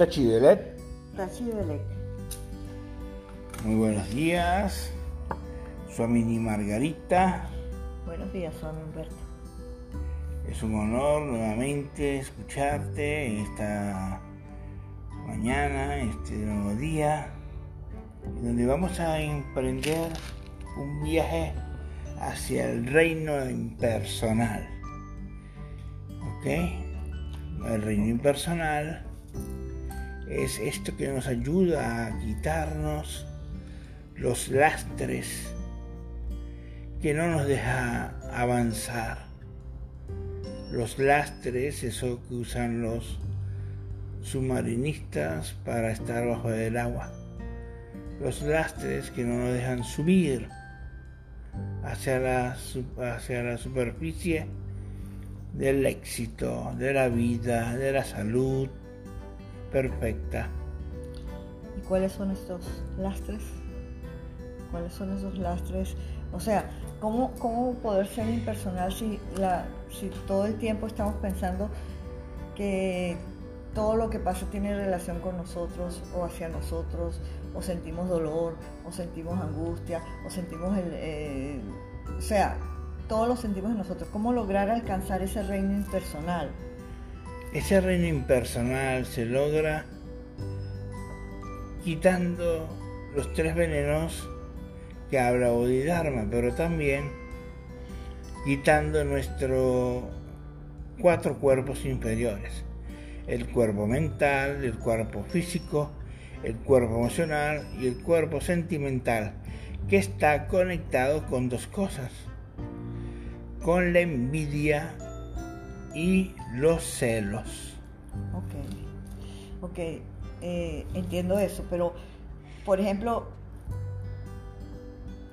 Tachidelet. Tachidelec. Muy buenos días. Suamini Margarita. Buenos días, Swami Humberto. Es un honor nuevamente escucharte en esta mañana, este nuevo día, donde vamos a emprender un viaje hacia el reino impersonal. ¿Ok? El reino impersonal es esto que nos ayuda a quitarnos los lastres que no nos deja avanzar. Los lastres, eso que usan los submarinistas para estar bajo el agua. Los lastres que no nos dejan subir hacia la, hacia la superficie del éxito, de la vida, de la salud perfecta. ¿Y cuáles son estos lastres? ¿Cuáles son esos lastres? O sea, ¿cómo, cómo poder ser impersonal si, la, si todo el tiempo estamos pensando que todo lo que pasa tiene relación con nosotros o hacia nosotros, o sentimos dolor, o sentimos angustia, o sentimos el... Eh, o sea, todos lo sentimos en nosotros. ¿Cómo lograr alcanzar ese reino impersonal? Ese reino impersonal se logra quitando los tres venenos que habla Bodhidharma, pero también quitando nuestros cuatro cuerpos inferiores. El cuerpo mental, el cuerpo físico, el cuerpo emocional y el cuerpo sentimental, que está conectado con dos cosas, con la envidia y los celos. Ok, ok, eh, entiendo eso, pero por ejemplo,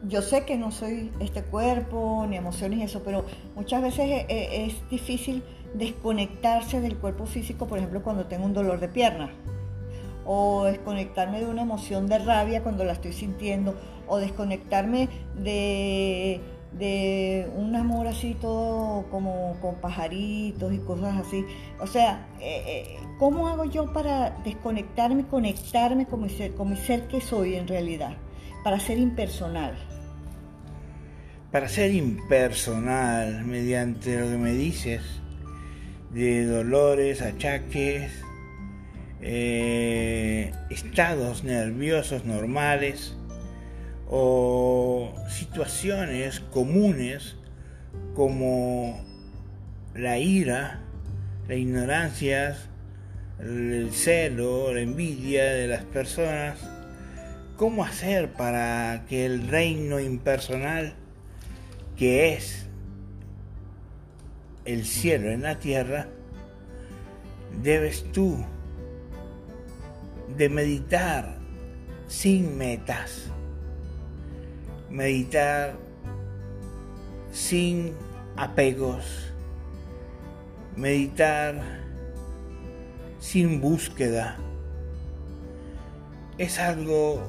yo sé que no soy este cuerpo, ni emociones y eso, pero muchas veces eh, eh, es, difícil desconectarse del cuerpo físico, por ejemplo, cuando tengo un dolor de pierna, o desconectarme de una emoción de rabia cuando la estoy sintiendo, o desconectarme de, un amor así todo como con pajaritos y cosas así. O sea, eh, ¿cómo hago yo para desconectarme conectarme con mi, ser, con mi ser que soy en realidad? Para ser impersonal para ser impersonal mediante lo que me dices de dolores, achaques, eh, estados nerviosos normales o situaciones comunes como la ira, la ignorancia, el celo, la envidia de las personas. ¿Cómo hacer para que el reino impersonal que es el cielo en la tierra, debes tú de meditar sin metas, meditar sin apegos, meditar sin búsqueda. Es algo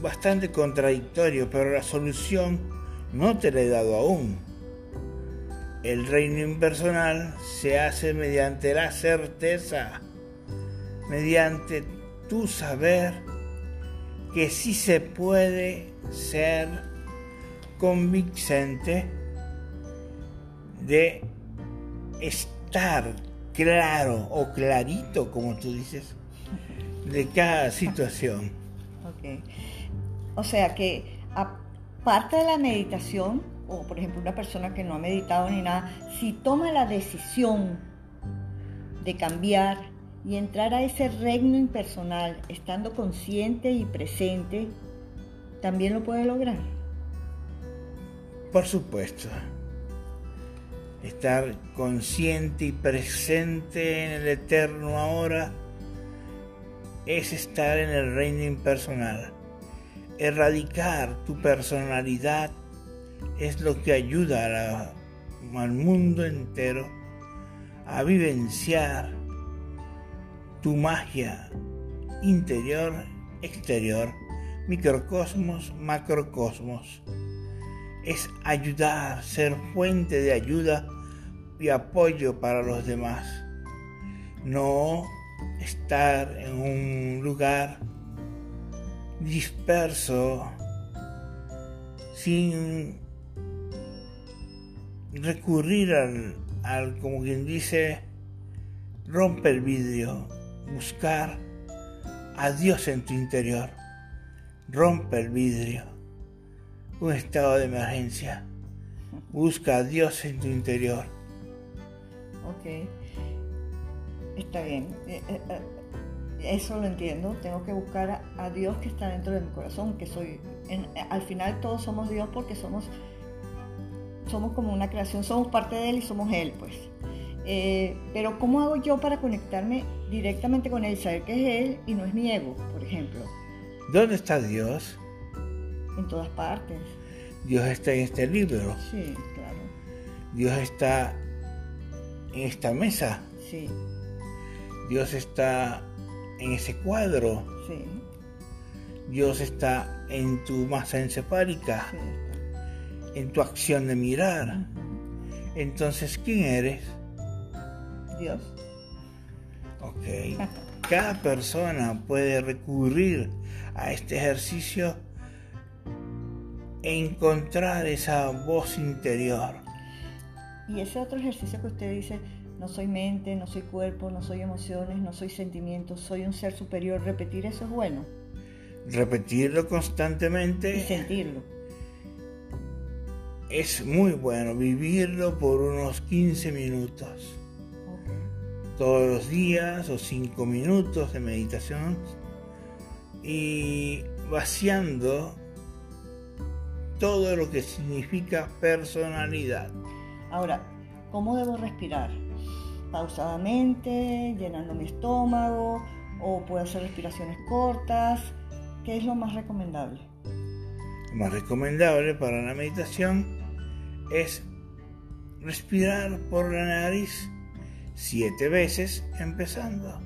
bastante contradictorio, pero la solución no te la he dado aún. El reino impersonal se hace mediante la certeza, mediante tu saber que sí se puede ser convincente de estar claro o clarito, como tú dices, de cada situación. Okay. O sea que parte de la meditación, o por ejemplo una persona que no ha meditado ni nada, si toma la decisión de cambiar y entrar a ese reino impersonal, estando consciente y presente, también lo puede lograr. Por supuesto. Estar consciente y presente en el eterno ahora es estar en el reino impersonal erradicar tu personalidad es lo que ayuda al mundo entero a vivenciar tu magia interior, exterior, microcosmos, macrocosmos. Es ayudar, ser fuente de ayuda y apoyo para los demás. No estar en un lugar disperso, sin recurrir al, al, como quien dice, romper el vidrio, buscar a Dios en tu interior, rompe el vidrio, un estado de emergencia, busca a Dios en tu interior. Ok, está bien. Eh, eh, eh, eso lo entiendo, tengo que buscar a, Dios que está dentro de mi corazón, que soy, al final todos somos Dios porque somos, somos como una creación, somos parte de Él y somos Él, pues. Eh, pero ¿cómo hago yo para conectarme directamente con Él, saber que es Él y no es mi ego, por ejemplo? ¿Dónde está Dios? En todas partes. Dios está en este libro. Sí, claro. Dios está en esta mesa. Sí. Dios está en ese cuadro. Sí. Dios está en tu masa encefálica, en tu acción de mirar. Entonces, ¿quién eres? Dios. Ok. Cada persona puede recurrir a este ejercicio encontrar esa voz interior. Y ese otro ejercicio que usted dice, no soy mente, no soy cuerpo, no soy emociones, no soy sentimientos, soy un ser superior. Repetir eso es bueno. Repetirlo constantemente. Y sentirlo. Es muy bueno vivirlo por unos 15 minutos. Todos los días o 5 minutos de meditación. Y vaciando todo lo que significa personalidad. Ahora, ¿cómo debo respirar? pausadamente, llenando mi estómago, o puedo hacer respiraciones cortas. ¿Qué es lo más recomendable? Lo más recomendable para la meditación es respirar por la nariz siete veces empezando.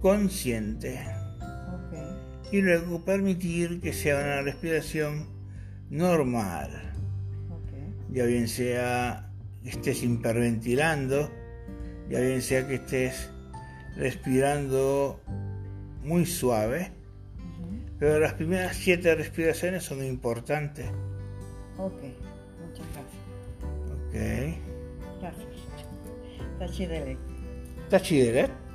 Consciente. Y luego permitir que sea una respiración normal. Ya bien sea estés hiperventilando, ya bien sea que estés respirando muy suave, pero las primeras siete respiraciones son importantes. Ok, muchas gracias. Ok. Gracias. Tachidelet. Tachidelet.